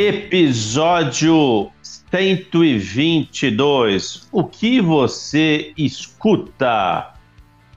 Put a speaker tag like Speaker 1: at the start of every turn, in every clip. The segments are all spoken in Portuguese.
Speaker 1: Episódio 122. O que você escuta?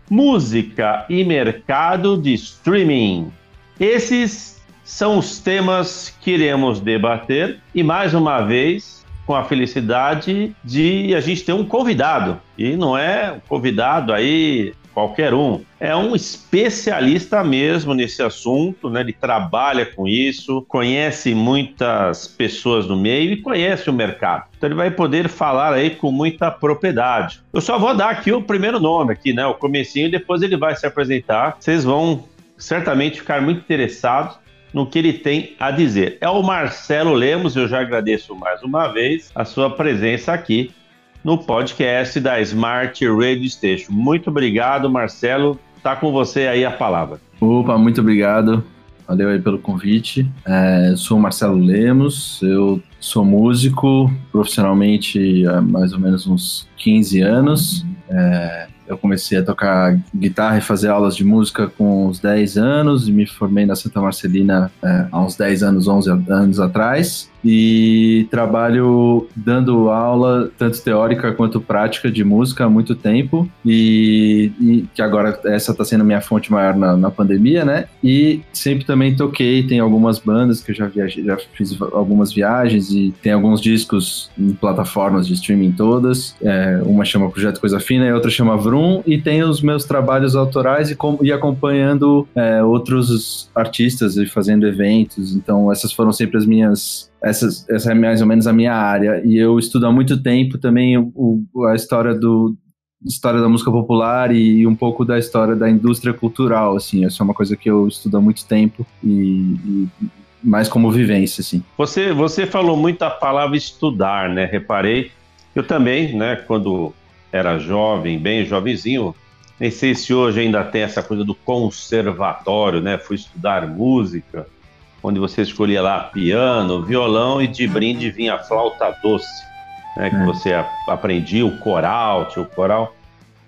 Speaker 1: Música e mercado de streaming. Esses são os temas que iremos debater e mais uma vez com a felicidade de a gente ter um convidado. E não é um convidado aí qualquer um. É um especialista mesmo nesse assunto, né? Ele trabalha com isso, conhece muitas pessoas no meio e conhece o mercado. Então ele vai poder falar aí com muita propriedade. Eu só vou dar aqui o primeiro nome aqui, né? O comecinho, e depois ele vai se apresentar. Vocês vão certamente ficar muito interessados no que ele tem a dizer. É o Marcelo Lemos, eu já agradeço mais uma vez a sua presença aqui no podcast da Smart Radio Station. Muito obrigado, Marcelo. Tá com você aí a palavra.
Speaker 2: Opa, muito obrigado. Valeu aí pelo convite. É, sou Marcelo Lemos, eu sou músico profissionalmente há mais ou menos uns 15 anos. É, eu comecei a tocar guitarra e fazer aulas de música com uns 10 anos e me formei na Santa Marcelina é, há uns 10 anos, 11 anos atrás e trabalho dando aula tanto teórica quanto prática de música há muito tempo e, e que agora essa está sendo minha fonte maior na, na, pandemia, né? E sempre também toquei, tem algumas bandas que eu já viajei, já fiz algumas viagens e tem alguns discos em plataformas de streaming todas. É, uma chama Projeto Coisa Fina e outra chama Vrum e tem os meus trabalhos autorais e, com, e acompanhando é, outros artistas e fazendo eventos. Então essas foram sempre as minhas essas, essa é mais ou menos a minha área. E eu estudo há muito tempo também o, a história do história da música popular e um pouco da história da indústria cultural, assim. Essa é uma coisa que eu estudo há muito tempo e, e mais como vivência, assim.
Speaker 1: Você, você falou muito a palavra estudar, né? Reparei. Eu também, né, quando era jovem, bem jovenzinho, nem sei se hoje ainda tem essa coisa do conservatório, né? Fui estudar música onde você escolhia lá piano, violão e de brinde vinha a flauta doce, né, que é. você aprendia o coral, tinha o coral.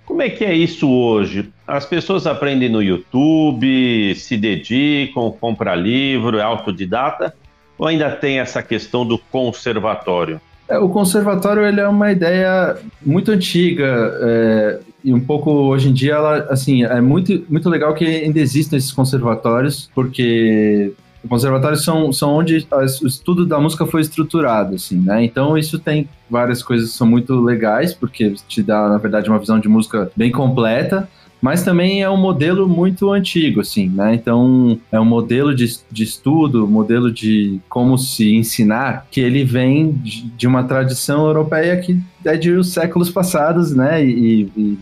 Speaker 1: Como é que é isso hoje? As pessoas aprendem no YouTube, se dedicam, compram livro, é autodidata, ou ainda tem essa questão do conservatório?
Speaker 2: É, o conservatório ele é uma ideia muito antiga é, e um pouco hoje em dia ela assim é muito muito legal que ainda existam esses conservatórios porque conservatórios são, são onde o estudo da música foi estruturado, assim, né? Então isso tem várias coisas que são muito legais, porque te dá, na verdade, uma visão de música bem completa, mas também é um modelo muito antigo, assim, né? Então, é um modelo de, de estudo, modelo de como se ensinar, que ele vem de, de uma tradição europeia que é de os séculos passados, né? E, e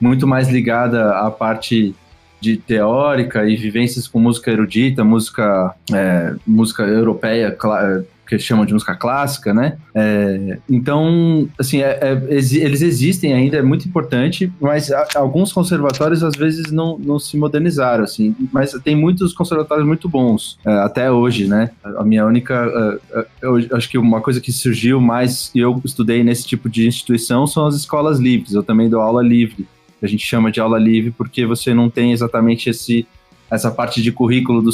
Speaker 2: muito mais ligada à parte de teórica e vivências com música erudita, música, é, música europeia, é, que chamam de música clássica, né? É, então, assim, é, é, eles existem ainda, é muito importante, mas alguns conservatórios às vezes não, não se modernizaram, assim, mas tem muitos conservatórios muito bons, é, até hoje, né? A minha única, eu acho que uma coisa que surgiu mais, e eu estudei nesse tipo de instituição, são as escolas livres, eu também dou aula livre, a gente chama de aula livre, porque você não tem exatamente esse, essa parte de currículo do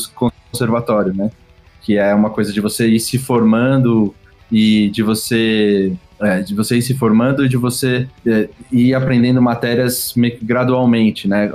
Speaker 2: conservatório, né? Que é uma coisa de você ir se formando e de você é, de você ir se formando e de você é, ir aprendendo matérias gradualmente, né?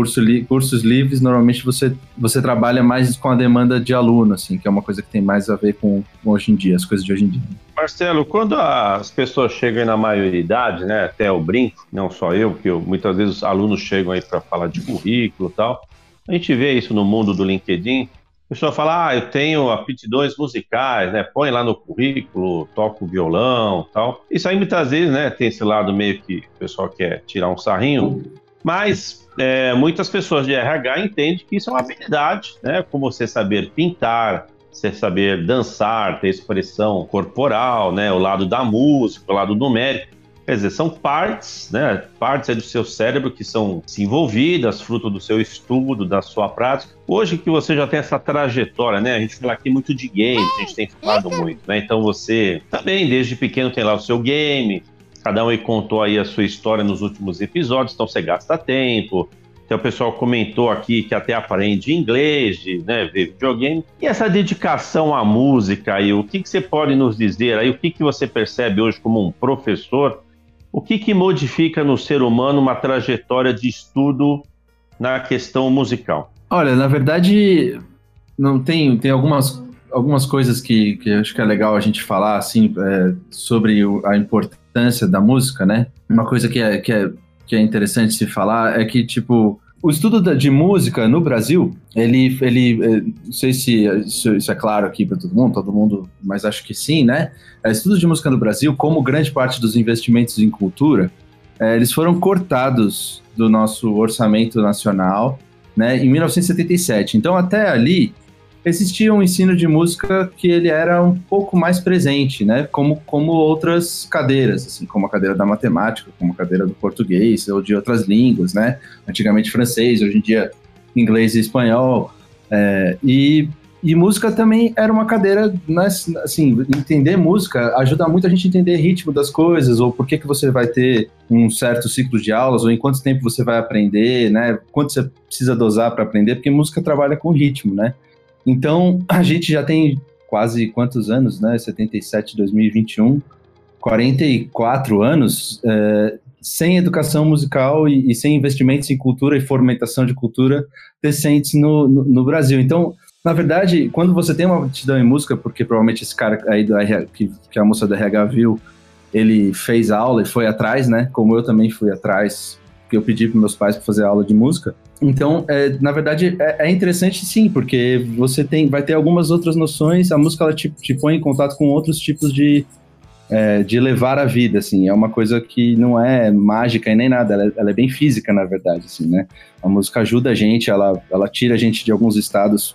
Speaker 2: Curso li, cursos livres, normalmente você, você trabalha mais com a demanda de aluno, assim, que é uma coisa que tem mais a ver com, com hoje em dia, as coisas de hoje em dia.
Speaker 1: Marcelo, quando as pessoas chegam na maioridade, né, até o brinco, não só eu, porque eu, muitas vezes os alunos chegam aí para falar de currículo e tal, a gente vê isso no mundo do LinkedIn, a pessoa fala, ah, eu tenho aptidões musicais, né? Põe lá no currículo, toco violão tal. Isso aí muitas vezes, né, tem esse lado meio que o pessoal quer tirar um sarrinho, mas é, muitas pessoas de RH entendem que isso é uma habilidade, né? Como você saber pintar, você saber dançar, ter expressão corporal, né? O lado da música, o lado numérico. Quer dizer, são partes, né? Partes do seu cérebro que são desenvolvidas, fruto do seu estudo, da sua prática. Hoje que você já tem essa trajetória, né? A gente fala aqui muito de games, a gente tem falado muito, né? Então você também, desde pequeno, tem lá o seu game, Cada um contou aí a sua história nos últimos episódios, então você gasta tempo, Então o pessoal comentou aqui que até aprende inglês, né, ver videogame. E essa dedicação à música aí, o que, que você pode nos dizer aí? O que, que você percebe hoje como um professor? O que, que modifica no ser humano uma trajetória de estudo na questão musical?
Speaker 2: Olha, na verdade, não tem, tem algumas, algumas coisas que, que acho que é legal a gente falar assim é, sobre a importância da música, né? Uma coisa que é, que é que é interessante se falar é que, tipo, o estudo de música no Brasil, ele, ele eh, não sei se isso, isso é claro aqui para todo mundo, todo mundo, mas acho que sim, né? É, estudo de música no Brasil, como grande parte dos investimentos em cultura, é, eles foram cortados do nosso orçamento nacional, né, em 1977. Então, até ali, existia um ensino de música que ele era um pouco mais presente, né? Como, como outras cadeiras, assim, como a cadeira da matemática, como a cadeira do português ou de outras línguas, né? Antigamente francês, hoje em dia inglês e espanhol. É, e, e música também era uma cadeira, né, assim, entender música ajuda muito a gente a entender ritmo das coisas, ou por que, que você vai ter um certo ciclo de aulas, ou em quanto tempo você vai aprender, né? Quanto você precisa dosar para aprender, porque música trabalha com ritmo, né? Então, a gente já tem quase quantos anos, né? 77, 2021, 44 anos é, sem educação musical e, e, sem investimentos em cultura e fomentação de cultura decentes no, no, no, Brasil. Então, na verdade, quando você tem uma aptidão em música, porque provavelmente esse cara aí do RH, que, que a moça do RH viu, ele fez aula e foi atrás, né? Como eu também fui atrás porque eu pedi para meus pais para fazer aula de música. Então, é, na verdade, é, é, interessante sim, porque você tem, vai ter algumas outras noções. A música ela te, te põe em contato com outros tipos de, é, de levar a vida, assim. É uma coisa que não é mágica e nem nada. Ela, é, ela, é bem física, na verdade, assim, né? A música ajuda a gente, ela, ela tira a gente de alguns estados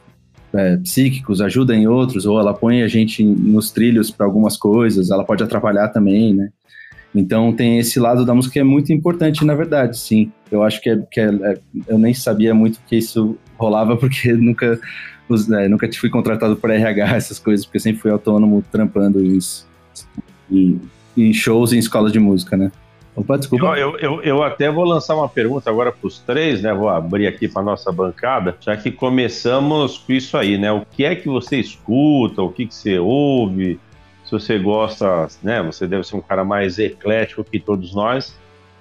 Speaker 2: é, psíquicos, ajuda em outros, ou ela põe a gente nos trilhos para algumas coisas. Ela pode atrapalhar também, né? Então tem esse lado da música que é muito importante, na verdade, sim. Eu acho que, é, que é, é, eu nem sabia muito que isso rolava, porque nunca, os, é, nunca fui contratado por RH, essas coisas, porque sempre fui autônomo trampando isso, em, em shows em escolas de música, né?
Speaker 1: Opa, desculpa. Eu, eu, eu, até vou lançar uma pergunta agora para os três, né? Vou abrir aqui para nossa bancada, já que começamos com isso aí, né? O que é que você escuta, o que, que você ouve, se você gosta, né, você deve ser um cara mais eclético que todos nós,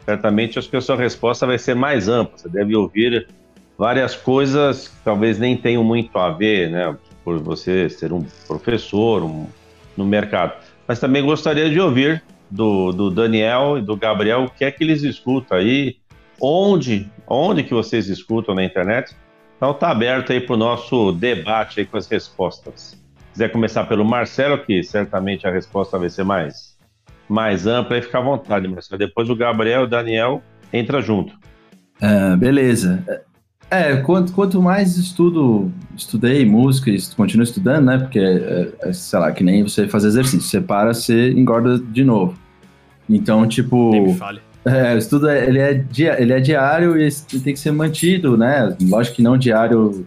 Speaker 1: certamente acho que a sua resposta vai ser mais ampla. Você deve ouvir várias coisas que talvez nem tenham muito a ver, né, por você ser um professor um, no mercado. Mas também gostaria de ouvir do, do Daniel e do Gabriel o que é que eles escutam aí, onde, onde que vocês escutam na internet. Então tá aberto aí para o nosso debate aí com as respostas quiser começar pelo Marcelo, que certamente a resposta vai ser mais, mais ampla, aí fica à vontade, Marcelo. Depois o Gabriel e o Daniel entra junto.
Speaker 2: É, beleza. É, quanto, quanto mais estudo, estudei música e continuo estudando, né? Porque, é, é, sei lá, que nem você fazer exercício. Você para, você engorda de novo. Então, tipo... Nem me fale. É, o estudo ele é, ele é diário e tem que ser mantido, né? Lógico que não diário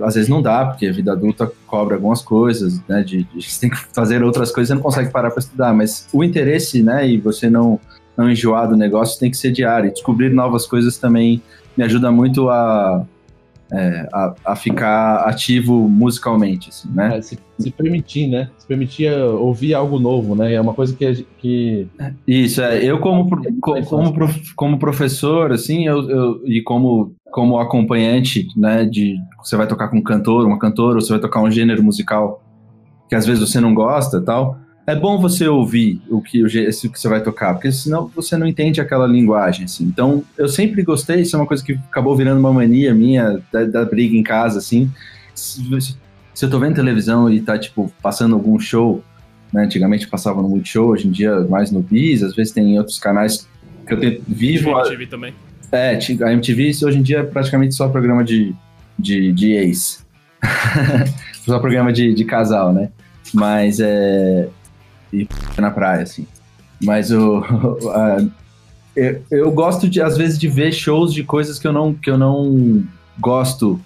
Speaker 2: às vezes não dá, porque a vida adulta cobra algumas coisas, né? De, de você tem que fazer outras coisas, você não consegue parar para estudar, mas o interesse, né? E você não, não enjoar do negócio tem que ser diário. E descobrir novas coisas também me ajuda muito a, é, a, a, ficar ativo musicalmente, assim, né?
Speaker 3: É, se, se, permitir, né? Se permitir ouvir algo novo, né? É uma coisa que... que...
Speaker 2: Isso, é. Eu como, como, como, como professor, assim, eu, eu, e como, como acompanhante, né, de... Você vai tocar com um cantor, uma cantora, ou você vai tocar um gênero musical que às vezes você não gosta tal é bom você ouvir o que, o, que você vai tocar, porque senão você não entende aquela linguagem, assim. Então, eu sempre gostei, isso é uma coisa que acabou virando uma mania minha, da, da briga em casa, assim. Se, se, eu tô vendo televisão e tá, tipo, passando algum show, né, antigamente passava no Multishow, hoje em dia mais no Bis, às vezes tem outros canais que eu tenho, vivo... A MTV também. É, a MTV hoje em dia é praticamente só programa de, de, de ex. só programa de, de casal, né? Mas é e na praia, assim. Mas o, eu, eu, gosto de, às vezes, de ver shows de coisas que eu não, que eu não gosto.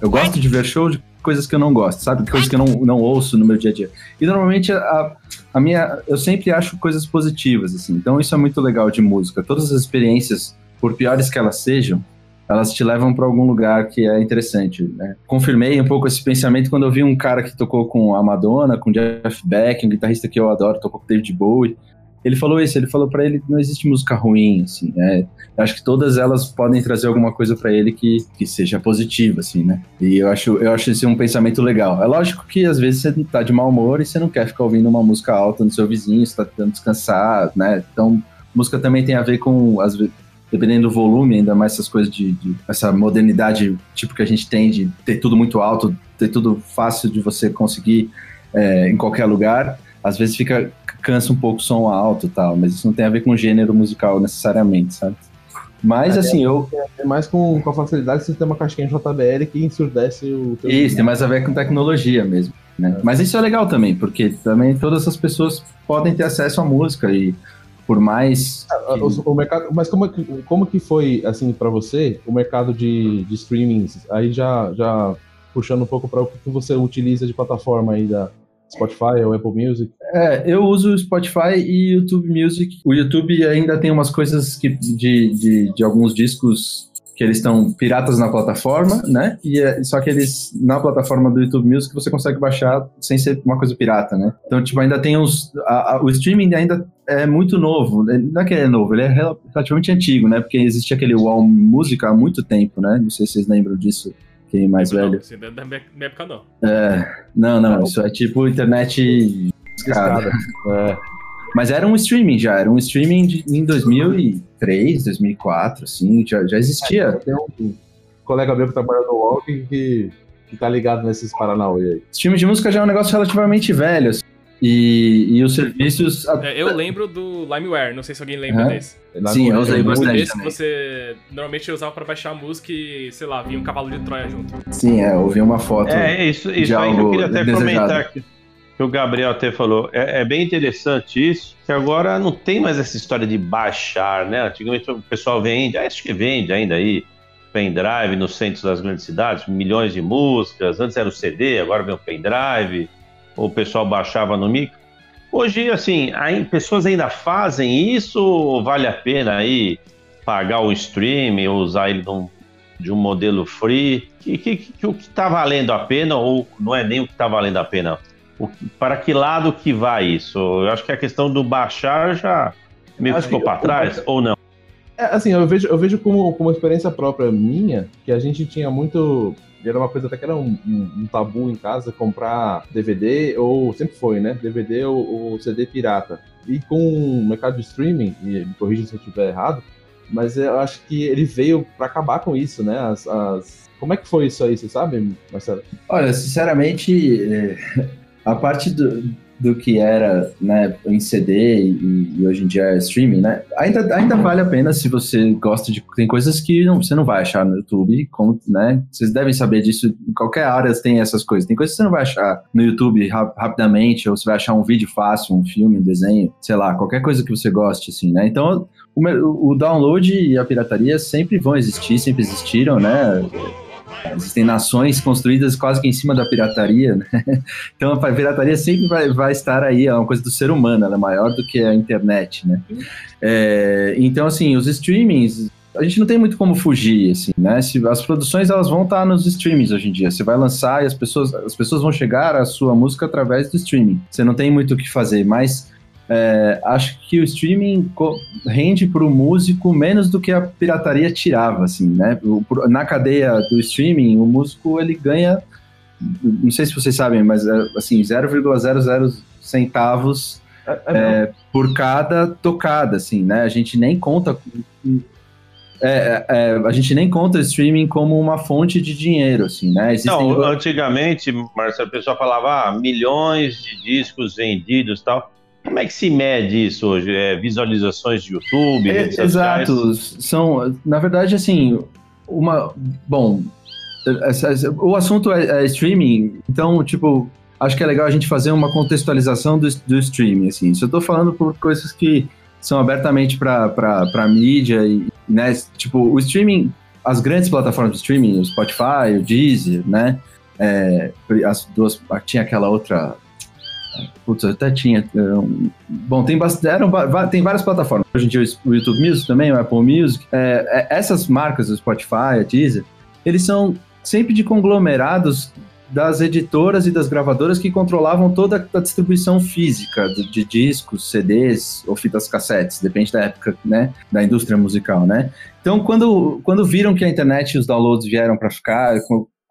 Speaker 2: Eu gosto de ver shows de coisas que eu não gosto, sabe? Coisas que eu não, não ouço no meu dia a dia. E normalmente a, a minha. Eu sempre acho coisas positivas, assim. Então isso é muito legal de música. Todas as experiências, por piores que elas sejam, elas te levam para algum lugar que é interessante. Né? Confirmei um pouco esse pensamento quando eu vi um cara que tocou com a Madonna, com Jeff Beck, um guitarrista que eu adoro, tocou com David Bowie. Ele falou isso, ele falou para ele não existe música ruim, assim, né? Eu acho que todas elas podem trazer alguma coisa para ele que, que seja positiva, assim, né? E eu acho, eu acho esse um pensamento legal. É lógico que às vezes você tá de mau humor e você não quer ficar ouvindo uma música alta no seu vizinho, você tá tentando descansar, né? Então, música também tem a ver com, às vezes, dependendo do volume, ainda mais essas coisas de, de, essa modernidade tipo que a gente tem de ter tudo muito alto, ter tudo fácil de você conseguir é, em qualquer lugar, às vezes fica cansa um pouco o som alto e tal, mas isso não tem a ver com gênero musical necessariamente, sabe? Mas, é, assim, eu...
Speaker 3: É mais com, com a facilidade de você ter uma caixinha JBL que ensurdece o...
Speaker 2: Isso, tem mais a ver com tecnologia mesmo, né? É. Mas isso é legal também, porque também todas as pessoas podem ter acesso à música e por mais...
Speaker 3: É, que... O, o, mercado, mas como, como que foi, assim, para você, o mercado de, de streaming, aí já, já puxando um pouco para o que você utiliza de plataforma aí da Spotify ou Apple Music?
Speaker 2: É, eu uso Spotify e YouTube Music. O YouTube ainda tem umas coisas que, de, de, de alguns discos que eles estão piratas na plataforma, né? E é, só que eles na plataforma do YouTube Music você consegue baixar sem ser uma coisa pirata, né? Então tipo ainda tem uns a, a, o streaming ainda é muito novo, não é que ele é novo, ele é relativamente antigo, né? Porque existia aquele Wall Music há muito tempo, né? Não sei se vocês lembram disso quem é mais não, velho. Não,
Speaker 4: é da minha época, não.
Speaker 2: É, não, não, isso é tipo internet escada. É. Mas era um streaming já, era um streaming de, em 2003, 2004, assim, já, já existia. É,
Speaker 3: tem um colega meu que trabalha no Walking que, que tá ligado nesses Paranauê aí.
Speaker 2: Streaming de música já é um negócio relativamente velho, assim. E, e os serviços.
Speaker 4: É, eu lembro do LimeWare, não sei se alguém lembra uhum. desse.
Speaker 2: Sim, eu usei bastante.
Speaker 4: Esse que você normalmente usava pra baixar a música e, sei lá, vinha um cavalo de Troia junto.
Speaker 2: Sim, é, eu vi uma foto.
Speaker 1: É, isso, isso aí eu queria até desejado. comentar que, que o Gabriel até falou. É, é, bem interessante isso, que agora não tem mais essa história de baixar, né? Antigamente o pessoal vende, acho que vende ainda aí, pendrive nos centros das grandes cidades, milhões de músicas. Antes era o CD, agora vem o pendrive o pessoal baixava no micro. Hoje, assim, aí, pessoas ainda fazem isso ou vale a pena aí pagar o stream ou usar ele num, de um modelo free? Que, que, que, o que está valendo a pena ou não é nem o que está valendo a pena? O, para que lado que vai isso? Eu acho que a questão do baixar já meio que ficou para trás ou não?
Speaker 3: É, assim, eu vejo, eu vejo como, como experiência própria minha que a gente tinha muito era uma coisa até que era um, um, um, tabu em casa comprar DVD, ou sempre foi, né? DVD ou, ou CD pirata. E com o mercado de streaming, e me corrija se eu estiver errado, mas eu acho que ele veio para acabar com isso, né? As, as... Como é que foi isso aí, você sabe, Marcelo?
Speaker 2: Olha, sinceramente, é, a parte do, do que era né, em CD e, e, hoje em dia é streaming, né? Ainda, ainda vale a pena se você gosta de. Tem coisas que não, você não vai achar no YouTube, como, né? Vocês devem saber disso. Em qualquer área tem essas coisas. Tem coisas que você não vai achar no YouTube rap, rapidamente, ou você vai achar um vídeo fácil, um filme, um desenho, sei lá, qualquer coisa que você goste, assim, né? Então, o, o download e a pirataria sempre vão existir, sempre existiram, né? Existem nações construídas quase que em cima da pirataria, né? Então a pirataria sempre vai, vai estar aí, é uma coisa do ser humano, ela é maior do que a internet, né? É, então, assim, os streamings, a gente não tem muito como fugir, assim, né? Se, as produções elas vão estar nos streamings hoje em dia. Você vai lançar e as pessoas, as pessoas vão chegar à sua música através do streaming. Você não tem muito o que fazer, mas é, acho que o streaming rende para o músico menos do que a pirataria tirava, assim, né? Na cadeia do streaming, o músico ele ganha, não sei se vocês sabem, mas é, assim 0,00 centavos é, é, é por cada tocada, assim, né? A gente nem conta é, é, a gente nem conta streaming como uma fonte de dinheiro, assim, né?
Speaker 1: Existem... Não, antigamente, Marcelo, o pessoal falava ah, milhões de discos vendidos tal. Como é que se mede isso hoje? É visualizações de YouTube? É,
Speaker 2: exato. São, na verdade, assim, uma. Bom, o assunto é, é, streaming, então, tipo, acho que é legal a gente fazer uma contextualização do, do streaming, assim. Se eu tô falando por coisas que são abertamente para mídia e, né, tipo, o streaming, as grandes plataformas de streaming, o Spotify, o Deezer, né, é, as duas, tinha aquela outra Putz, até tinha. Um, bom, tem, tem várias plataformas. Hoje em dia o YouTube Music também, o Apple Music. É, essas marcas, o Spotify, a Deezer, eles são sempre de conglomerados das editoras e das gravadoras que controlavam toda a distribuição física de, de, discos, CDs ou fitas cassetes, depende da época, né, da indústria musical, né? Então, quando, quando viram que a internet e os downloads vieram para ficar,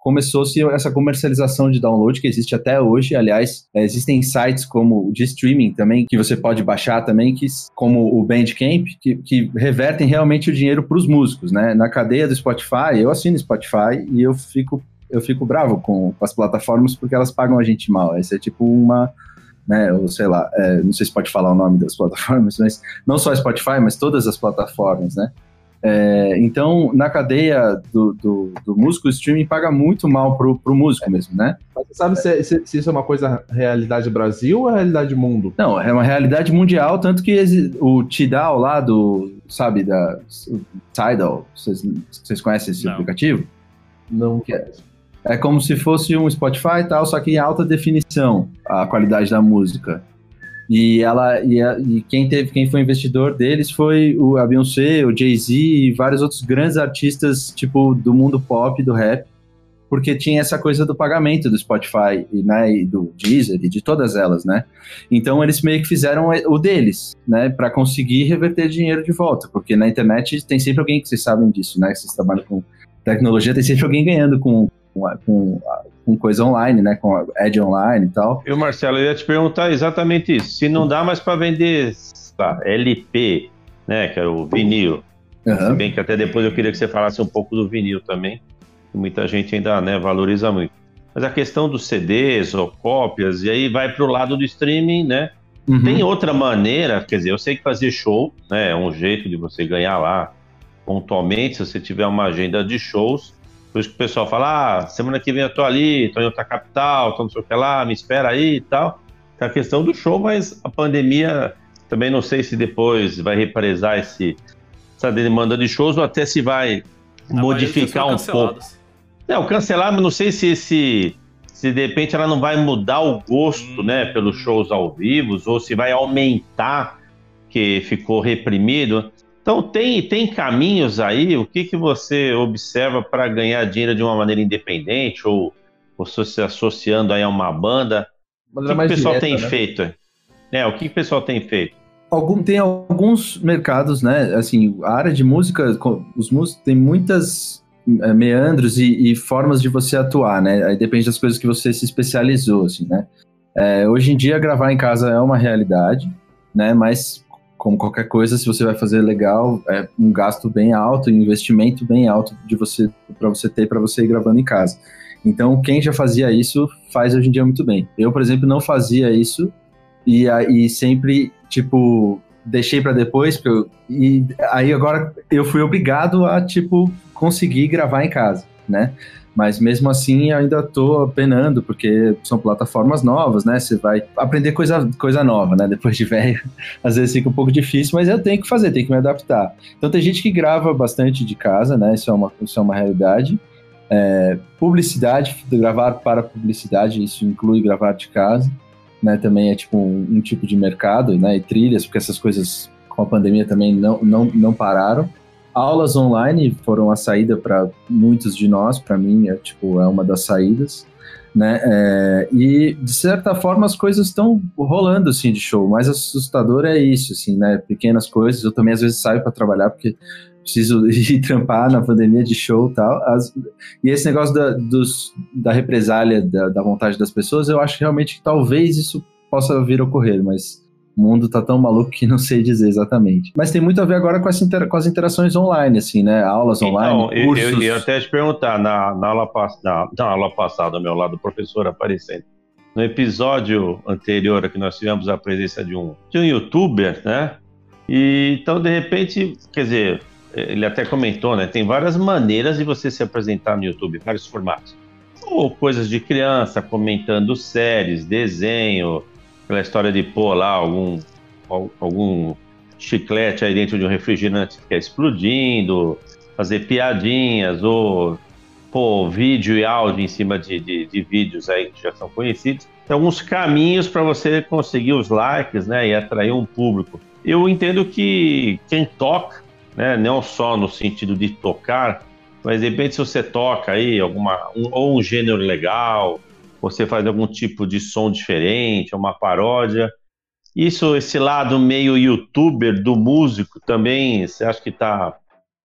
Speaker 2: começou-se essa comercialização de download que existe até hoje. Aliás, é, existem sites como o de streaming também, que você pode baixar também, que, como o Bandcamp, que, que revertem realmente o dinheiro para os músicos, né? Na cadeia do Spotify, eu assino Spotify e eu fico eu fico bravo com, com as plataformas porque elas pagam a gente mal. Esse é tipo uma né, ou sei lá, é, não sei se pode falar o nome das plataformas, mas não só Spotify, mas todas as plataformas, né? É, então, na cadeia do, do, do, músico, o streaming paga muito mal pro, pro músico mesmo, né?
Speaker 3: Mas você sabe se, se, se, isso é uma coisa realidade Brasil ou é realidade mundo?
Speaker 2: Não, é uma realidade mundial, tanto que o Tidal lá do, sabe, da Tidal, vocês, vocês conhecem esse Não. aplicativo?
Speaker 3: Não. Que
Speaker 2: é, é como se fosse um Spotify e tal, só que em alta definição a qualidade da música. E ela e, a, e, quem teve, quem foi investidor deles foi o a Beyoncé, o Jay-Z e vários outros grandes artistas tipo do mundo pop, do rap, porque tinha essa coisa do pagamento do Spotify e, né, e do Deezer e de todas elas, né? Então eles meio que fizeram o deles, né, para conseguir reverter dinheiro de volta, porque na internet tem sempre alguém que vocês sabem disso, né? Vocês trabalham com tecnologia, tem sempre alguém ganhando com com, com, com coisa online, né? Com ad online e tal.
Speaker 1: Eu, Marcelo, eu ia te perguntar exatamente isso. Se não dá mais para vender tá, LP, né? Que era o vinil. Uhum. Se bem que até depois eu queria que você falasse um pouco do vinil também. Que muita gente ainda né, valoriza muito. Mas a questão dos CDs ou cópias, e aí vai para o lado do streaming, né? Uhum. Tem outra maneira, quer dizer, eu sei que fazer show né, é um jeito de você ganhar lá pontualmente, se você tiver uma agenda de shows, por isso que o pessoal fala, ah, semana que vem eu tô ali, tô em outra capital, tô não sei o que lá, me espera aí e tal. É a questão do show, mas a pandemia também não sei se depois vai represar esse, essa demanda de shows ou até se vai modificar um pouco. É, o cancelar, mas não sei se esse se de repente ela não vai mudar o gosto, hum. né, pelos shows ao vivo, ou se vai aumentar que ficou reprimido. Então tem, tem caminhos aí, o que, que você observa para ganhar dinheiro de uma maneira independente ou você se associando aí a uma banda? o que, que o pessoal direta, tem né? feito? É, o que, que o pessoal tem feito?
Speaker 2: Algum, tem alguns mercados, né? Assim, a área de música, os músicos tem muitas é, meandros e, e, formas de você atuar, né? Aí depende das coisas que você se especializou, assim, né? É, hoje em dia gravar em casa é uma realidade, né? Mas como qualquer coisa, se você vai fazer legal, é um gasto bem alto, um investimento bem alto de você para você ter para você ir gravando em casa. Então, quem já fazia isso faz hoje em dia muito bem. Eu, por exemplo, não fazia isso e aí sempre tipo deixei para depois, eu, e aí agora eu fui obrigado a tipo conseguir gravar em casa, né? Mas mesmo assim ainda estou penando, porque são plataformas novas, né? Você vai aprender coisa, coisa nova, né? Depois de velho, às vezes fica um pouco difícil, mas eu tenho que fazer, tenho que me adaptar. Então tem gente que grava bastante de casa, né? Isso é uma, isso é uma realidade. É, publicidade, gravar para publicidade, isso inclui gravar de casa, né? Também é tipo um, um tipo de mercado, né? E trilhas, porque essas coisas com a pandemia também não, não, não pararam. Aulas online foram a saída para muitos de nós, para mim é tipo é uma das saídas, né? É, e de certa forma as coisas estão rolando assim de show. Mais assustador é isso, assim, né? Pequenas coisas. Eu também às vezes saio para trabalhar porque preciso ir trampar na pandemia de show e tal. As, e esse negócio da, dos, da represália, da, da vontade das pessoas, eu acho realmente que talvez isso possa vir a ocorrer, mas o mundo tá tão maluco que não sei dizer exatamente. Mas tem muito a ver agora com, intera com as interações online, assim, né? Aulas então, online, cursos.
Speaker 1: Eu, eu ia até te perguntar, na, na, aula, na, na aula passada, ao meu lado, o professor aparecendo. No episódio anterior que nós tivemos a presença de um, de um youtuber, né? E, então, de repente, quer dizer, ele até comentou, né? Tem várias maneiras de você se apresentar no YouTube, vários formatos. Ou coisas de criança, comentando séries, desenho, aquela história de pôr lá algum, algum chiclete aí dentro de um refrigerante que é explodindo, fazer piadinhas, ou pôr vídeo e áudio em cima de, de, de vídeos aí que já são conhecidos. Tem alguns caminhos para você conseguir os likes, né, e atrair um público. Eu entendo que quem toca, né, não só no sentido de tocar, mas de repente se você toca aí alguma um, ou um gênero legal, você faz algum tipo de som diferente, uma paródia, isso, esse lado meio youtuber do músico também, você acha que está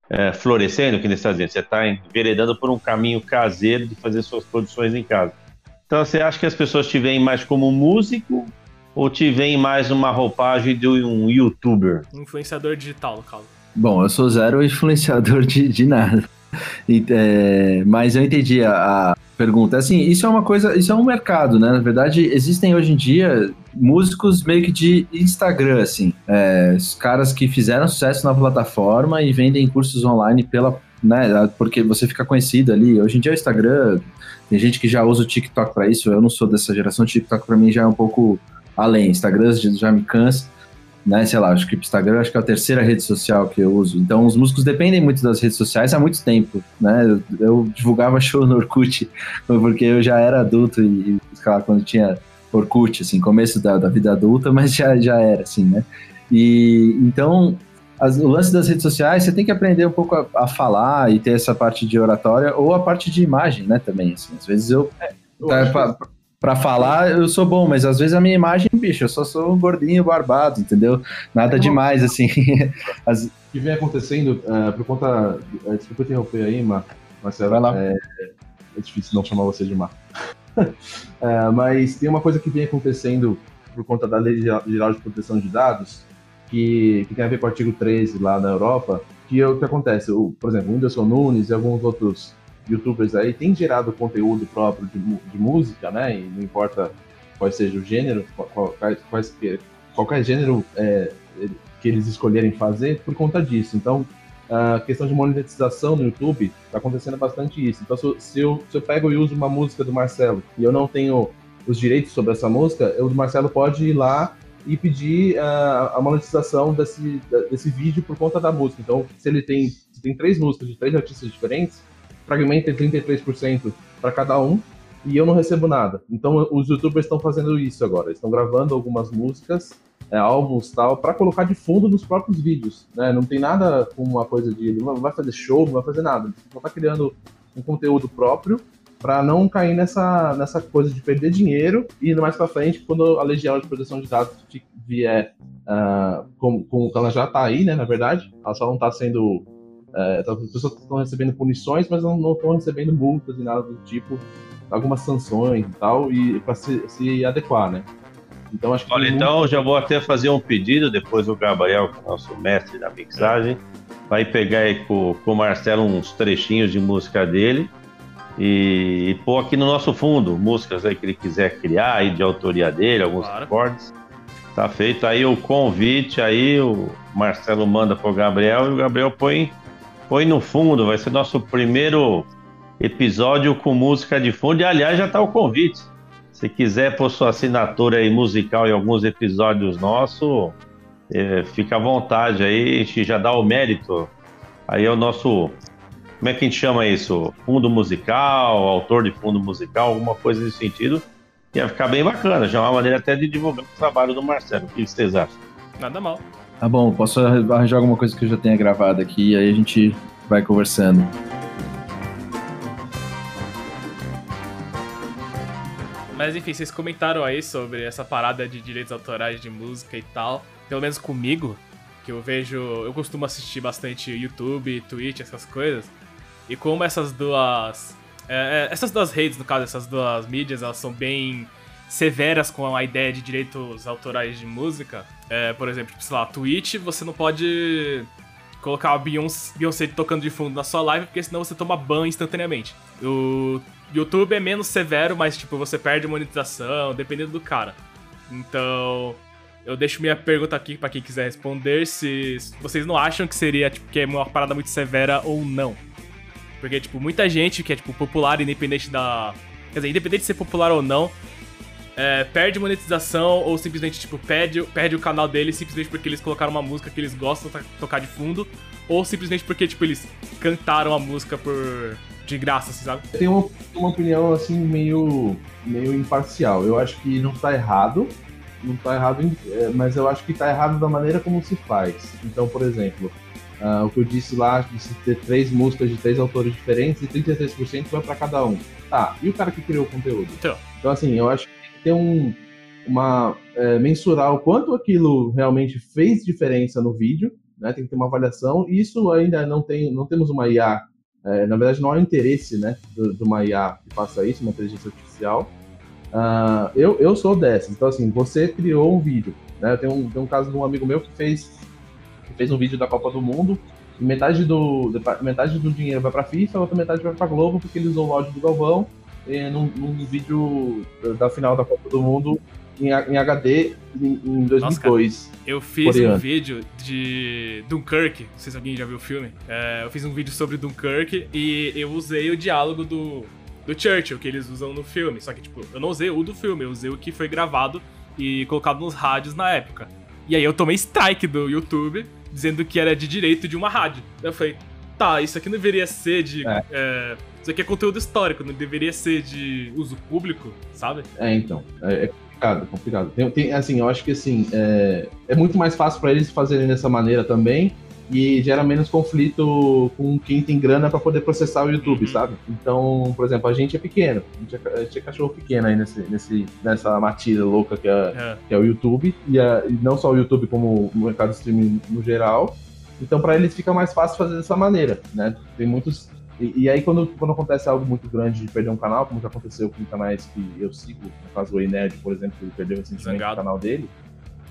Speaker 1: é, florescendo, que está dizendo? Você está enveredando por um caminho caseiro de fazer suas produções em casa. Então, você acha que as pessoas te veem mais como músico ou te veem mais uma roupagem de um youtuber?
Speaker 4: Influenciador digital, no caso.
Speaker 2: Bom, eu sou zero influenciador de, de nada. É, mas eu entendi a, a, pergunta. Assim, isso é uma coisa, isso é um mercado, né? Na verdade, existem hoje em dia músicos meio que de Instagram, assim. É, os caras que fizeram sucesso na plataforma e vendem cursos online pela. Né, porque você fica conhecido ali. Hoje em dia o Instagram, tem gente que já usa o TikTok para isso. Eu não sou dessa geração, o TikTok para mim já é um pouco além. Instagram já me cansa né? Sei lá, acho que o Instagram acho que é a terceira rede social que eu uso. Então, os músicos dependem muito das redes sociais há muito tempo, né? Eu, eu divulgava show no Orkut, porque eu já era adulto e, sei lá, quando tinha Orkut, assim, começo da, da vida adulta, mas já, já era, assim, né? E então, as, o lance das redes sociais, você tem que aprender um pouco a, a, falar e ter essa parte de oratória ou a parte de imagem, né, também, assim. Às vezes eu... É, eu tá, Pra falar, eu sou bom, mas às vezes a minha imagem, bicho, eu só sou um gordinho barbado, entendeu? Nada demais, assim.
Speaker 3: As... O que vem acontecendo, uh, por conta. Uh, desculpa interromper aí, Mar... Marcelo. Vai lá. É, é difícil não chamar você de Mar. uh, mas tem uma coisa que vem acontecendo por conta da Lei Geral de Proteção de Dados, que, que tem a ver com o artigo 13 lá na Europa, que é o que acontece. O, por exemplo, o Whindersson Nunes e alguns outros youtubers aí têm gerado conteúdo próprio de, de música, né? E não importa qual seja o gênero, qual, quais, qualquer gênero é, que eles escolherem fazer por conta disso. Então, a questão de monetização no YouTube está acontecendo bastante isso. Então, se eu, se eu pego e uso uma música do Marcelo e eu não tenho os direitos sobre essa música, o Marcelo pode ir lá e pedir uh, a monetização desse, desse vídeo por conta da música. Então, se ele tem, se tem três músicas de três artistas diferentes, fragmenta 33% para cada um e eu não recebo nada. Então os youtubers estão fazendo isso agora, estão gravando algumas músicas, é, álbuns tal, para colocar de fundo nos próprios vídeos. Né? Não tem nada com uma coisa de não vai fazer show, não vai fazer nada. Ele só está criando um conteúdo próprio para não cair nessa, nessa coisa de perder dinheiro e mais para frente, quando a Legião de Proteção de Dados vier, uh, como, como ela já está aí, né, na verdade, ela só não está sendo é, as pessoas estão recebendo punições, mas não estão recebendo multas e nada do tipo, algumas sanções e tal, e para se, se, adequar, né?
Speaker 1: Então acho que. Olha, então já vou até fazer um pedido, depois o Gabriel, é nosso mestre da mixagem, vai pegar aí com, com o Marcelo uns trechinhos de música dele e, e pôr aqui no nosso fundo músicas aí que ele quiser criar aí de autoria dele, alguns claro. acordes. Tá feito aí o convite, aí o Marcelo manda pro Gabriel e o Gabriel põe Põe no fundo, vai ser nosso primeiro episódio com música de fundo. E aliás, já está o convite. Se quiser pôr sua assinatura aí musical em alguns episódios nossos, é, fica à vontade aí, a gente já dá o mérito. Aí é o nosso. Como é que a gente chama isso? Fundo musical, autor de fundo musical, alguma coisa nesse sentido. Ia ficar bem bacana, já é uma maneira até de divulgar o trabalho do Marcelo. O que vocês acham?
Speaker 4: Nada mal.
Speaker 2: Tá bom, posso arranjar alguma coisa que eu já tenha gravado aqui e aí a gente vai conversando.
Speaker 4: Mas enfim, vocês comentaram aí sobre essa parada de direitos autorais de música e tal. Pelo menos comigo, que eu vejo. Eu costumo assistir bastante YouTube, Twitch, essas coisas. E como essas duas. É, é essas duas redes, no caso, essas duas mídias, elas são bem severas com a ideia de direitos autorais de música. É, por exemplo, tipo, sei lá, Twitch, você não pode colocar a Beyoncé, Beyoncé tocando de fundo na sua live, porque senão você toma ban instantaneamente. O YouTube é menos severo, mas tipo, você perde monetização, dependendo do cara. Então, eu deixo minha pergunta aqui para quem quiser responder se vocês não acham que seria tipo que é uma parada muito severa ou não. Porque tipo, muita gente que é tipo popular independente da, quer dizer, independente de ser popular ou não, é, perde monetização ou simplesmente, tipo, perde, perde o canal dele simplesmente porque eles colocaram uma música que eles gostam de tocar de fundo, ou simplesmente porque, tipo, eles cantaram a música por, de graça, assim, sabe?
Speaker 3: Eu tenho uma, uma opinião, assim, meio, meio imparcial. Eu acho que não tá errado, não tá errado, em- é, mas eu acho que tá errado da maneira como se faz. Então, por exemplo, ah, o que eu disse lá, de se ter três músicas de três autores diferentes e 33% vai para cada um. Tá, e o cara que criou o conteúdo?
Speaker 4: Então.
Speaker 3: Então, assim, eu acho ter um, uma. é, mensurar o quanto aquilo realmente fez diferença no vídeo, né? Tem que ter uma avaliação. E isso ainda não tem, não temos uma IA. é, na verdade, não há interesse, né, de uma IA que faça isso, uma inteligência artificial. Ah, eu, eu sou dessas. Então, assim, você criou um vídeo. Né? Tenho um, tenho um caso de um amigo meu que fez, que fez um vídeo da Copa do Mundo. E metade do, metade do dinheiro vai FIFA, a outra metade vai pra Globo, porque ele usou o áudio do Galvão eh, num, num vídeo da- final da Copa do Mundo em, em HD em, em 2002.
Speaker 4: Eu fiz um
Speaker 3: Coreano.
Speaker 4: vídeo de Dunkirk, não sei se alguém já viu o filme. É, eu fiz um vídeo sobre Dunkirk e eu usei o diálogo do, do Churchill que eles usam no filme. Só que, tipo, eu não usei o do filme, eu usei o que foi gravado e colocado nos rádios na época. E aí eu tomei strike do YouTube dizendo que era de direito de uma rádio. Eu falei, tá, isso aqui não deveria ser de.
Speaker 3: É.
Speaker 4: é, isso aqui é conteúdo histórico, não deveria ser de uso público, sabe?
Speaker 3: É, então. É, é complicado, é complicado. Tem, tem, assim, eu acho que assim, é, é muito mais fácil para eles fazerem dessa maneira também. E gera menos conflito com quem tem grana para poder processar o YouTube,
Speaker 4: Uhum.
Speaker 3: sabe? Então, por exemplo, a gente é pequeno. A gente é, a gente é cachorro pequeno aí nesse, nesse, nessa matilha louca que é,
Speaker 4: É.
Speaker 3: que é o YouTube, e, a- e não só o YouTube, como o mercado de streaming no geral. Então, para eles fica mais fácil fazer dessa maneira, né? Tem muitos. E, e aí, quando, quando acontece algo muito grande de perder um canal, como já aconteceu com canais que eu sigo, no caso o Enerd, por exemplo, que ele perdeu recentemente
Speaker 4: Zangado.
Speaker 3: o canal dele,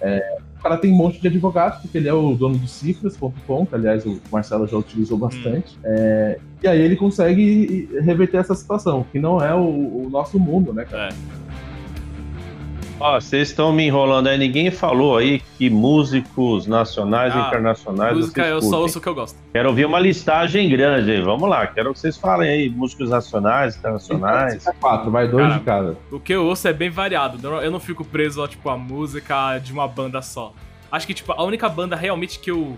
Speaker 3: é, o cara tem um monte de advogados, porque ele é o dono do Cifras.com, que aliás o Marcelo já utilizou bastante. É, e aí ele consegue reverter essa situação, que não é o, o nosso mundo, né, cara?
Speaker 4: É.
Speaker 1: Ó, vocês estão me enrolando aí. Ninguém falou aí que músicos nacionais e
Speaker 4: Ah,
Speaker 1: internacionais
Speaker 4: Música
Speaker 1: vocês
Speaker 4: eu só
Speaker 1: curtem.
Speaker 4: ouço o que eu gosto.
Speaker 1: Quero ouvir uma listagem grande aí. Vamos lá. Quero que vocês falem aí. Músicos nacionais, internacionais.
Speaker 3: Cita quatro, vai dois
Speaker 4: Cara,
Speaker 3: de cada.
Speaker 4: O que eu ouço é bem variado. Eu não fico preso a, tipo, a música de uma banda só. Acho que, tipo, a única banda realmente que eu.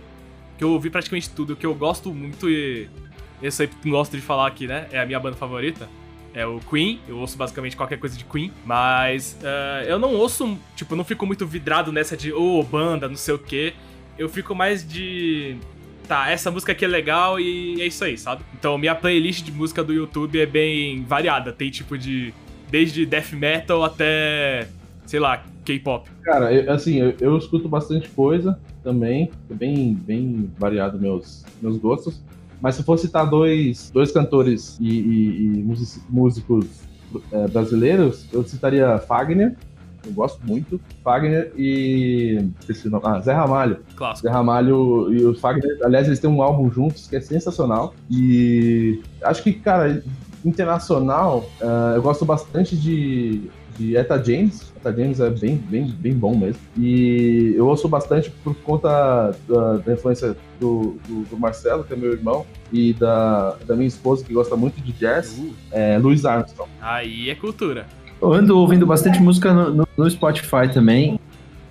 Speaker 4: que eu ouvi praticamente tudo, que eu gosto muito e. Eu sempre gosto de falar aqui, né? É a minha banda favorita. É o Queen. Eu ouço basicamente qualquer coisa de Queen. Mas eh, eu não ouço. Tipo, não fico muito vidrado nessa de, ô, banda, não sei o quê. Eu fico mais de. Tá, essa música aqui é legal e é isso aí, sabe? Então, minha playlist de música do YouTube é bem variada. Tem tipo de desde death metal até, sei lá, K-pop.
Speaker 3: Cara, eu- assim, eu, eu escuto bastante coisa também, é bem, bem variado meus, meus gostos. Mas se for citar dois, dois cantores e, e- e music- músicos é, brasileiros, eu citaria Fagner, eu gosto muito, Fagner e. Esqueci o nome. Ah, Zé Ramalho.
Speaker 4: Clássico.
Speaker 3: Zé Ramalho e o Fagner, aliás, eles têm um álbum juntos que é sensacional. E acho que, cara, internacional, ah, eu gosto bastante de, de Eta James. Eta James é bem, bem, bem bom mesmo. E eu ouço bastante por conta da, da influência do, do, do Marcelo, que é meu irmão, e da, da minha esposa, que gosta muito de jazz,
Speaker 4: Uh,
Speaker 3: é Louis Armstrong.
Speaker 4: aí é cultura.
Speaker 2: Eu ando ouvindo bastante música no, no- Spotify também.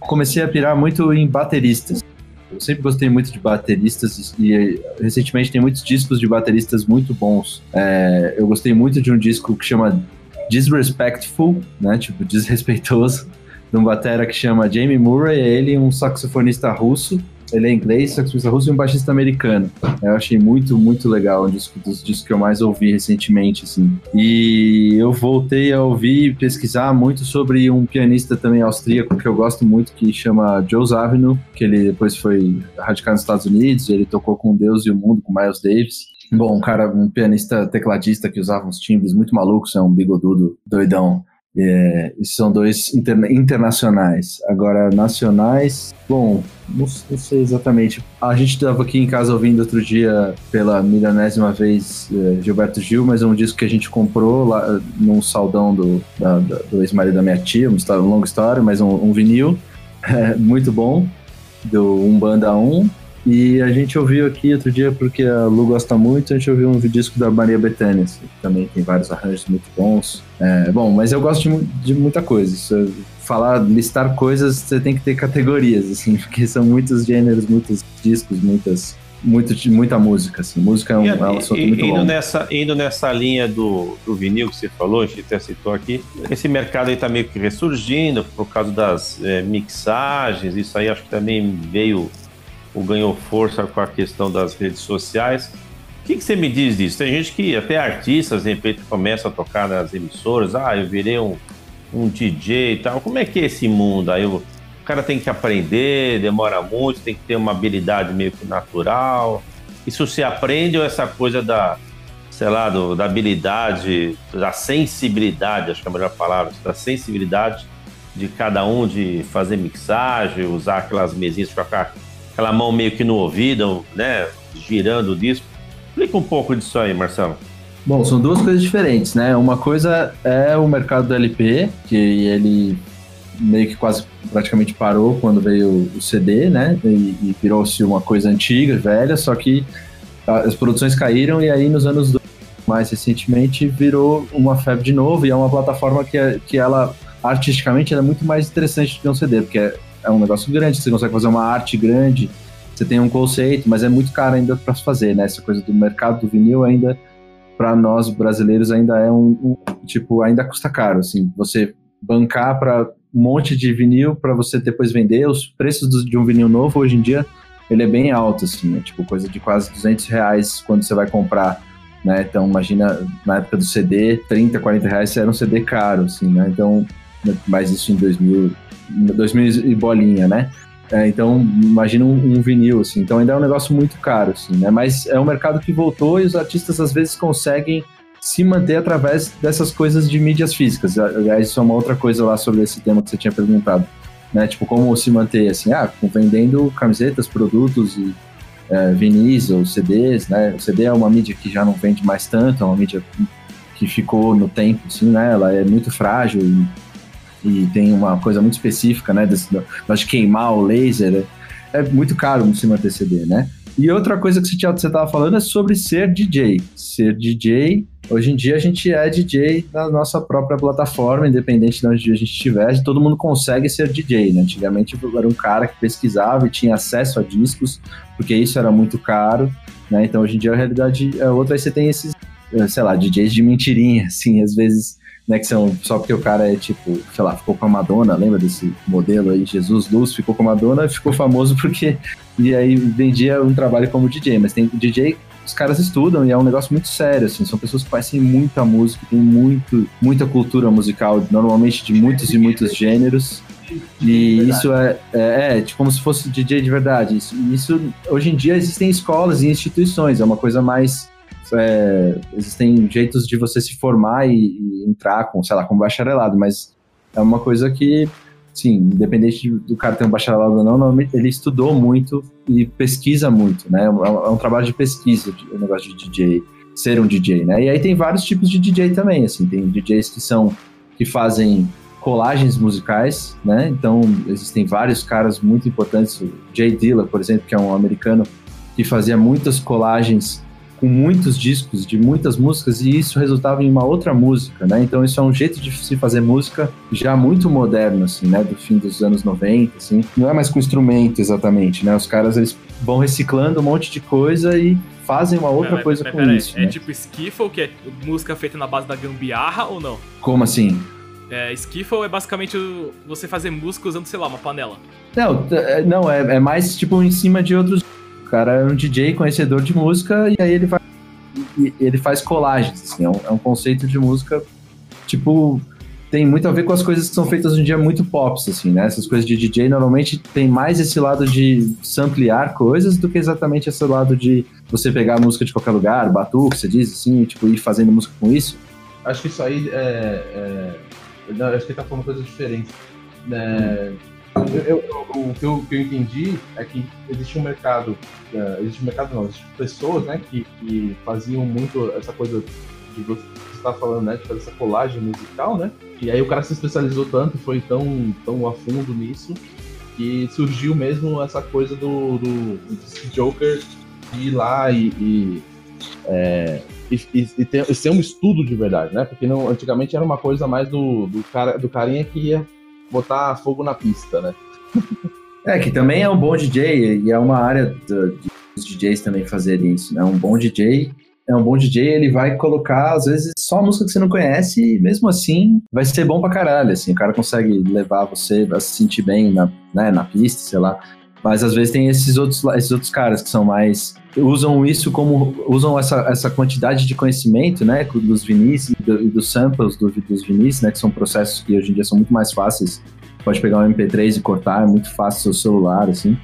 Speaker 2: Comecei a pirar muito em bateristas. Eu sempre gostei muito de bateristas e, e, recentemente tem muitos discos de bateristas muito bons. É, eu gostei muito de um disco que chama Disrespectful, né? Tipo, desrespeitoso, de um batera que chama Jamie Murray, é ele um saxofonista russo. Ele é inglês, saxofonista russo e um baixista americano. Eu achei muito, muito legal, um disco dos discos que eu mais ouvi recentemente, assim. E eu voltei a ouvir e pesquisar muito sobre um pianista também austríaco que eu gosto muito, que chama Joe Zawinul, que ele depois foi radicado nos Estados Unidos, ele tocou com Deus e o Mundo, com Miles Davis. Bom, um cara, um pianista tecladista que usava uns timbres muito malucos, é um bigodudo doidão. É, são dois interna- internacionais. Agora, nacionais, bom, não, não sei exatamente. A gente estava aqui em casa ouvindo outro dia, pela milionésima vez, é, Gilberto Gil, mas é um disco que a gente comprou lá num saldão do, da- da- do ex-marido da minha tia, uma, história, uma longa história, mas um, um vinil é, muito bom, do Umbanda 1. E a gente ouviu aqui outro dia, porque a Lu gosta muito, a gente ouviu um disco da Maria Bethânia, assim, que também tem vários arranjos muito bons. É, bom, mas eu gosto de, de muita coisa. Isso, falar, listar coisas, você tem que ter categorias, assim, porque são muitos gêneros, muitos discos, muitas muito, muita música, assim. Música é um, é um assunto muito
Speaker 1: indo
Speaker 2: bom.
Speaker 1: Nessa, indo nessa linha do, do vinil que você falou, a gente até citou aqui, esse mercado aí tá meio que ressurgindo por causa das é, mixagens, isso aí acho que também veio ou ganhou força com a questão das redes sociais. O que, que você me diz disso? Tem gente que, até artistas, de repente, começam a tocar nas emissoras, ah, eu virei um, um DJ e tal. Como é que é esse mundo? Aí o cara tem que aprender, demora muito, tem que ter uma habilidade meio que natural. Isso se aprende ou essa coisa da, sei lá, do, da habilidade, da sensibilidade, acho que é a melhor palavra, da sensibilidade de cada um de fazer mixagem, usar aquelas mesinhas, ficar aquela mão meio que no ouvido, né, girando o disco. Explica um pouco disso aí, Marcelo.
Speaker 2: Bom, são duas coisas diferentes, né? Uma coisa é o mercado do LP, que ele meio que quase praticamente parou quando veio o CD, né? E, e virou-se uma coisa antiga, velha, só que as produções caíram e aí nos anos mais recentemente virou uma febre de novo e é uma plataforma que, é, que ela artisticamente é muito mais interessante do que um CD, porque é, um negócio grande, você consegue fazer uma arte grande, você tem um conceito, mas é muito caro ainda para se fazer, né? Essa coisa do mercado do vinil ainda para nós brasileiros ainda é um, um, tipo ainda custa caro, assim, você bancar para um monte de vinil para você depois vender, os preços do, de um vinil novo hoje em dia ele é bem alto, assim, é tipo coisa de quase 200 reais quando você vai comprar, né? Então imagina na época do CD, 30, 40 reais era um CD caro, assim, né? Então, mas isso em 2000, 2000 e bolinha, né? É, então, imagina um, um, vinil, assim. Então, ainda é um negócio muito caro, assim, né? Mas é um mercado que voltou e os artistas, às vezes, conseguem se manter através dessas coisas de mídias físicas. Aliás, isso é uma outra coisa lá sobre esse tema que você tinha perguntado, né? Tipo, como se manter, assim, ah, vendendo camisetas, produtos e é, vinis ou CDs, né? O CD é uma mídia que já não vende mais tanto, é uma mídia que ficou no tempo, assim, né? Ela é muito frágil e e tem uma coisa muito específica, né, desse, de queimar o laser, é, é muito caro se manter CD, né? E outra coisa que você estava falando é sobre ser DJ. Ser DJ, hoje em dia a gente é DJ na nossa própria plataforma, independente de onde a gente estiver, todo mundo consegue ser DJ, né? Antigamente era um cara que pesquisava e tinha acesso a discos, porque isso era muito caro, né? Então hoje em dia a realidade é outra, aí você tem esses, eh, sei lá, DJs de mentirinha, assim, às vezes né, que são só porque o cara é tipo, sei lá, ficou com a Madonna, lembra desse modelo aí, Jesus Luz, ficou com a Madonna ficou famoso porque e aí vendia um trabalho como DJ, mas tem DJ os caras estudam e é um negócio muito sério, assim, são pessoas que conhecem muita música, tem muito, muita cultura musical, normalmente de muitos e muitos gêneros, e isso é, é, é tipo, como se fosse DJ de verdade. Isso, isso, hoje em dia existem escolas e instituições, é uma coisa mais é, existem jeitos de você se formar e, e, entrar com, sei lá, com bacharelado, mas é uma coisa que, sim, independente do cara ter um bacharelado ou não, normalmente ele estudou muito e pesquisa muito, né? É um, é um trabalho de pesquisa, o negócio de DJ, ser um DJ, né? E aí tem vários tipos de DJ também, assim, tem DJs que são, que fazem colagens musicais, né? Então existem vários caras muito importantes, o Jay Dilla, por exemplo, que é um americano que fazia muitas colagens com muitos discos de muitas músicas e isso resultava em uma outra música, né? Então isso é um jeito de se fazer música já muito moderno, assim, né? Do fim dos anos 90, assim. Não é mais com instrumento exatamente, né? Os caras eles vão reciclando um monte de coisa e fazem uma outra coisa com isso.
Speaker 4: É né? tipo skiffle, que é música feita na base da gambiarra ou não?
Speaker 2: Como assim?
Speaker 4: É, skiffle é basicamente você fazer música usando, sei lá, uma panela.
Speaker 2: Não, é, não é, é mais tipo em cima de outros o cara é um DJ conhecedor de música e aí ele vai ele faz colagens, assim, é um, é um, conceito de música tipo tem muito a ver com as coisas que são feitas hoje em dia muito pops, assim, né? Essas coisas de DJ normalmente tem mais esse lado de samplear coisas do que exatamente esse lado de você pegar a música de qualquer lugar, batuque, você diz assim, tipo, ir fazendo música com isso.
Speaker 3: Acho que isso aí é. é... Não, acho que ele tá falando coisas diferentes. Né? Eu, eu, o, que eu, que eu, entendi é que existe um mercado, uh, existe um mercado não, existe pessoas, né, que, que faziam muito essa coisa de você está falando, né, de fazer essa colagem musical, né, e aí o cara se especializou tanto, foi tão, tão a fundo nisso, que surgiu mesmo essa coisa do, do, do Joker ir lá e, e é, e, e, e, ter, e, ser um estudo de verdade, né? Porque não, antigamente era uma coisa mais do, do, cara, do carinha que ia botar fogo na pista, né?
Speaker 2: É, que também é um bom DJ e é uma área de, DJs também fazerem isso, né? Um bom DJ é um bom DJ, ele vai colocar, às vezes, só música que você não conhece e mesmo assim vai ser bom pra caralho, assim. O cara consegue levar você a se sentir bem na, né, na pista, sei lá. Mas às vezes tem esses outros, esses outros caras que são mais. usam isso como. usam essa, essa quantidade de conhecimento, né? Dos vinis e do, dos samples do, dos vinis, né? Que são processos que hoje em dia são muito mais fáceis. Pode pegar um MP3 e cortar, é muito fácil seu celular, assim.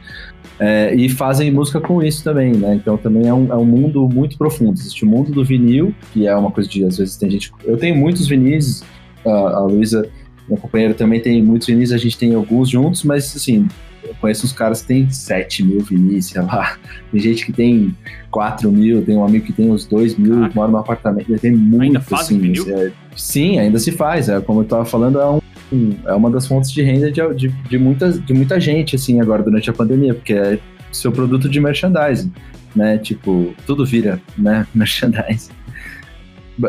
Speaker 2: É, e fazem música com isso também, né? Então também é um, é um mundo muito profundo. Existe o mundo do vinil, que é uma coisa de, às vezes, tem gente. Eu tenho muitos vinis, a, a Luísa, minha companheira, também tem muitos vinis, a gente tem alguns juntos, mas assim, eu conheço uns caras que tem 7 mil vinis, sei lá. Tem gente que tem 4 mil, tem um amigo que tem uns 2 mil, ah, mora num apartamento. Tem muito, ainda assim. Vinil? É, sim, ainda se faz. É, como eu tava falando, é um é uma das fontes de renda de, de, de, muita, de muita gente, assim, agora durante a pandemia, porque é seu produto de merchandising, né? Tipo, tudo vira, né? Merchandising.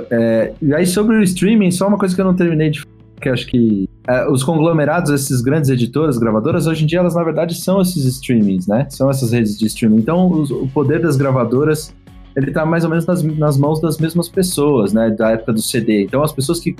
Speaker 2: É, e aí, sobre o streaming, só uma coisa que eu não terminei de que acho que é, os conglomerados, esses grandes editoras, gravadoras, hoje em dia elas na verdade são esses streamings, né? São essas redes de streaming. Então, os, o poder das gravadoras ele tá mais ou menos nas, nas mãos das mesmas pessoas, né? Da época do CD. Então, as pessoas que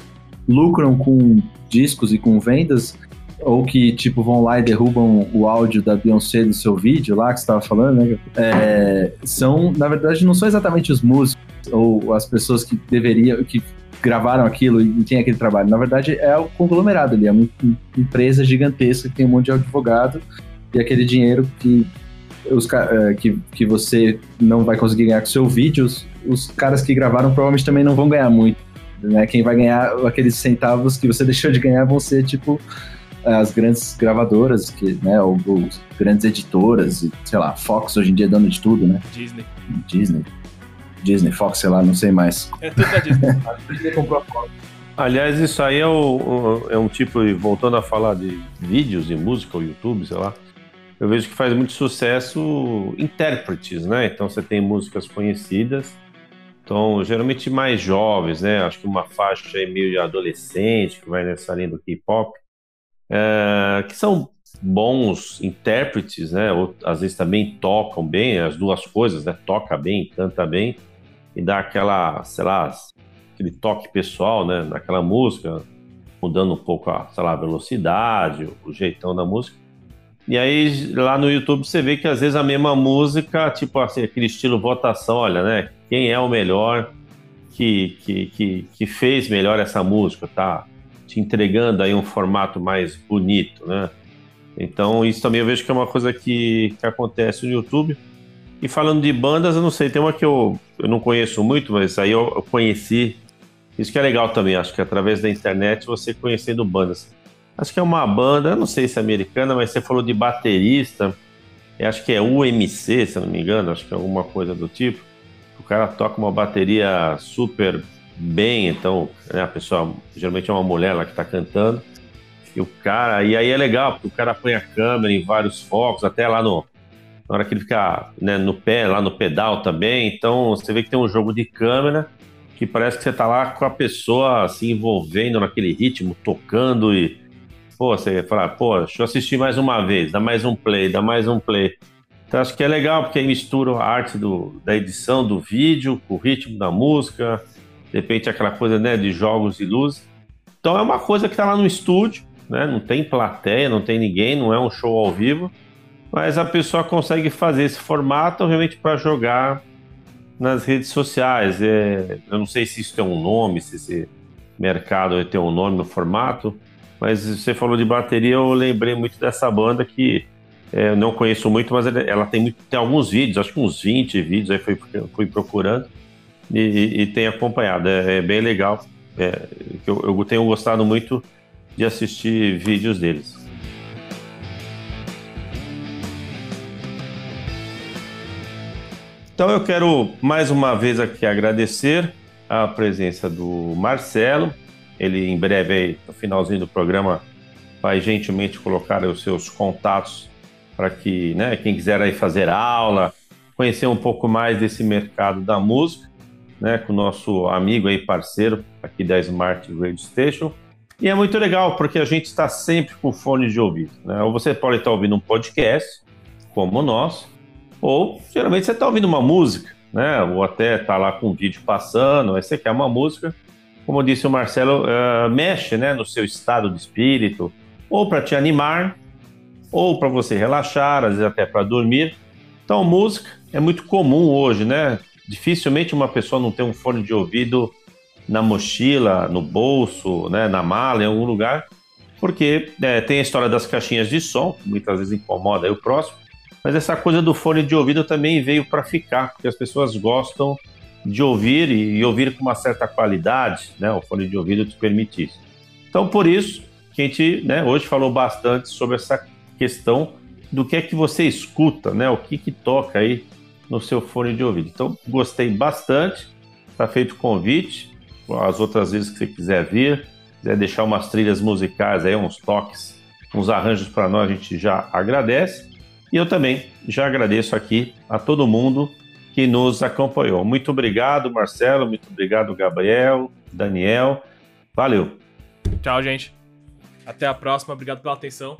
Speaker 2: lucram com discos e com vendas, ou que, tipo, vão lá e derrubam o áudio da Beyoncé do seu vídeo lá, que estava falando, né? É, são, na verdade, não são exatamente os músicos ou as pessoas que deveriam, que gravaram aquilo e tem aquele trabalho. Na verdade, é o conglomerado ali, é uma empresa gigantesca que tem um monte de advogado e aquele dinheiro que, os, é, que, que você não vai conseguir ganhar com seu vídeo, os, os caras que gravaram provavelmente também não vão ganhar muito né? Quem vai ganhar aqueles centavos que você deixou de ganhar vão ser, tipo, as grandes gravadoras, que, né, ou, ou grandes editoras, sei lá, Fox hoje em dia é dando de tudo, né?
Speaker 4: Disney.
Speaker 2: Disney. Disney, Fox, sei lá, não sei mais.
Speaker 4: É tudo da Disney. a Disney comprou a Fox.
Speaker 1: Aliás, isso aí é, o, é um tipo, voltando a falar de vídeos e música, ou YouTube, sei lá, eu vejo que faz muito sucesso intérpretes, né? Então você tem músicas conhecidas então, geralmente mais jovens, né? Acho que uma faixa aí meio adolescente, que vai nessa linha do K-pop, é, que são bons intérpretes, né? Ou, às vezes também tocam bem, as duas coisas, né? Toca bem, canta bem, e dá aquela, sei lá, aquele toque pessoal, né? Naquela música, mudando um pouco a, sei lá, a velocidade, o jeitão da música. E aí lá no YouTube você vê que às vezes a mesma música, tipo assim, aquele estilo votação, olha, né? Quem é o melhor que, que, que, que fez melhor essa música, tá? Te entregando aí um formato mais bonito, né? Então isso também eu vejo que é uma coisa que, que acontece no YouTube. E falando de bandas, eu não sei, tem uma que eu, eu não conheço muito, mas aí eu, eu conheci. Isso que é legal também, acho que através da internet você conhecendo bandas. Acho que é uma banda, não sei se é americana, mas você falou de baterista. Acho que é UMC, se não me engano, acho que é alguma coisa do tipo. O cara toca uma bateria super bem, então né, a pessoa geralmente é uma mulher lá que está cantando. E o cara, e aí é legal, porque o cara põe a câmera em vários focos, até lá no. Na hora que ele fica né, no pé, lá no pedal também. Então você vê que tem um jogo de câmera que parece que você está lá com a pessoa se envolvendo naquele ritmo, tocando e pô, você fala, pô, deixa eu assistir mais uma vez, dá mais um play, dá mais um play. Então acho que é legal porque aí mistura a arte do, da edição do vídeo com o ritmo da música, de repente aquela coisa né, de jogos e luzes. Então é uma coisa que está lá no estúdio, né? Não tem plateia, não tem ninguém, não é um show ao vivo, mas a pessoa consegue fazer esse formato realmente para jogar nas redes sociais. É, eu não sei se isso tem um nome, se esse mercado ter um nome no formato, mas você falou de bateria, eu lembrei muito dessa banda que é, eu não conheço muito, mas ela tem, muito, tem alguns vídeos, acho que uns 20 vídeos, aí fui, fui procurando e, e, e tenho acompanhado. É, é bem legal. É, eu, eu tenho gostado muito de assistir vídeos deles. Então eu quero mais uma vez aqui agradecer a presença do Marcelo, ele em breve, aí, no finalzinho do programa, vai gentilmente colocar os seus contatos para que né, quem quiser aí fazer aula, conhecer um pouco mais desse mercado da música, né, com o nosso amigo aí, parceiro aqui da Smart Radio Station. E é muito legal, porque a gente está sempre com fone de ouvido. Né? Ou você pode estar ouvindo um podcast, como o nosso, Ou geralmente você está ouvindo uma música, né? Ou até está lá com o vídeo passando, aí você quer uma música, como disse o Marcelo, uh, mexe né, no seu estado de espírito, ou para te animar, ou para você relaxar, às vezes até para dormir. Então, música é muito comum hoje, né? Dificilmente uma pessoa não tem um fone de ouvido na mochila, no bolso, né, na mala, em algum lugar, porque é, tem a história das caixinhas de som, que muitas vezes incomoda o próximo, mas essa coisa do fone de ouvido também veio para ficar, porque as pessoas gostam de ouvir e, e, ouvir com uma certa qualidade, né? O fone de ouvido te permite isso. Então, por isso que a gente né, hoje falou bastante sobre essa questão do que é que você escuta, né? O que que toca aí no seu fone de ouvido. Então, gostei bastante. Está feito o convite. As outras vezes que você quiser vir, quiser deixar umas trilhas musicais aí, uns toques, uns arranjos para nós, a gente já agradece. E eu também já agradeço aqui a todo mundo que nos acompanhou. Muito obrigado, Marcelo. Muito obrigado, Gabriel, Daniel. Valeu.
Speaker 4: Tchau, gente. Até a próxima. Obrigado pela atenção.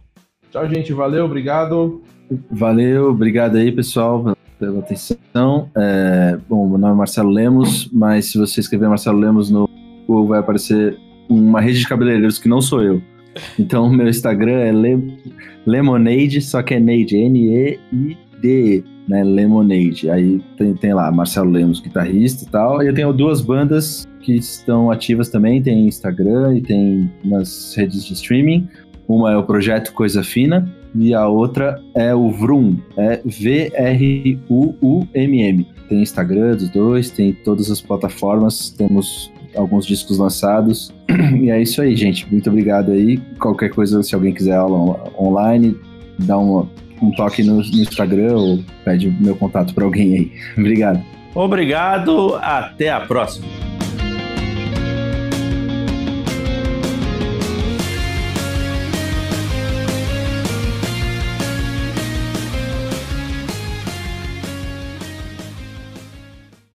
Speaker 3: Tchau, gente. Valeu, obrigado.
Speaker 2: Valeu, obrigado aí, pessoal, pela atenção. É, bom, meu nome é Marcelo Lemos, mas se você escrever Marcelo Lemos no Google, vai aparecer uma rede de cabeleireiros que não sou eu. Então, meu Instagram é Le Lemonade, só que é Neide, N-E-I-D-E, né? Lemonade. Aí tem, tem lá Marcelo Lemos, guitarrista e tal. E eu tenho duas bandas que estão ativas também, tem Instagram e tem nas redes de streaming. Uma é o Projeto Coisa Fina e a outra é o Vrum, é V-R-U-U-M-M. Tem Instagram dos dois, tem todas as plataformas, temos alguns discos lançados. E é isso aí, gente. Muito obrigado aí. Qualquer coisa, se alguém quiser aula online, dá uma, um toque no, no Instagram ou pede meu contato para alguém aí. Obrigado.
Speaker 1: Obrigado, até a próxima.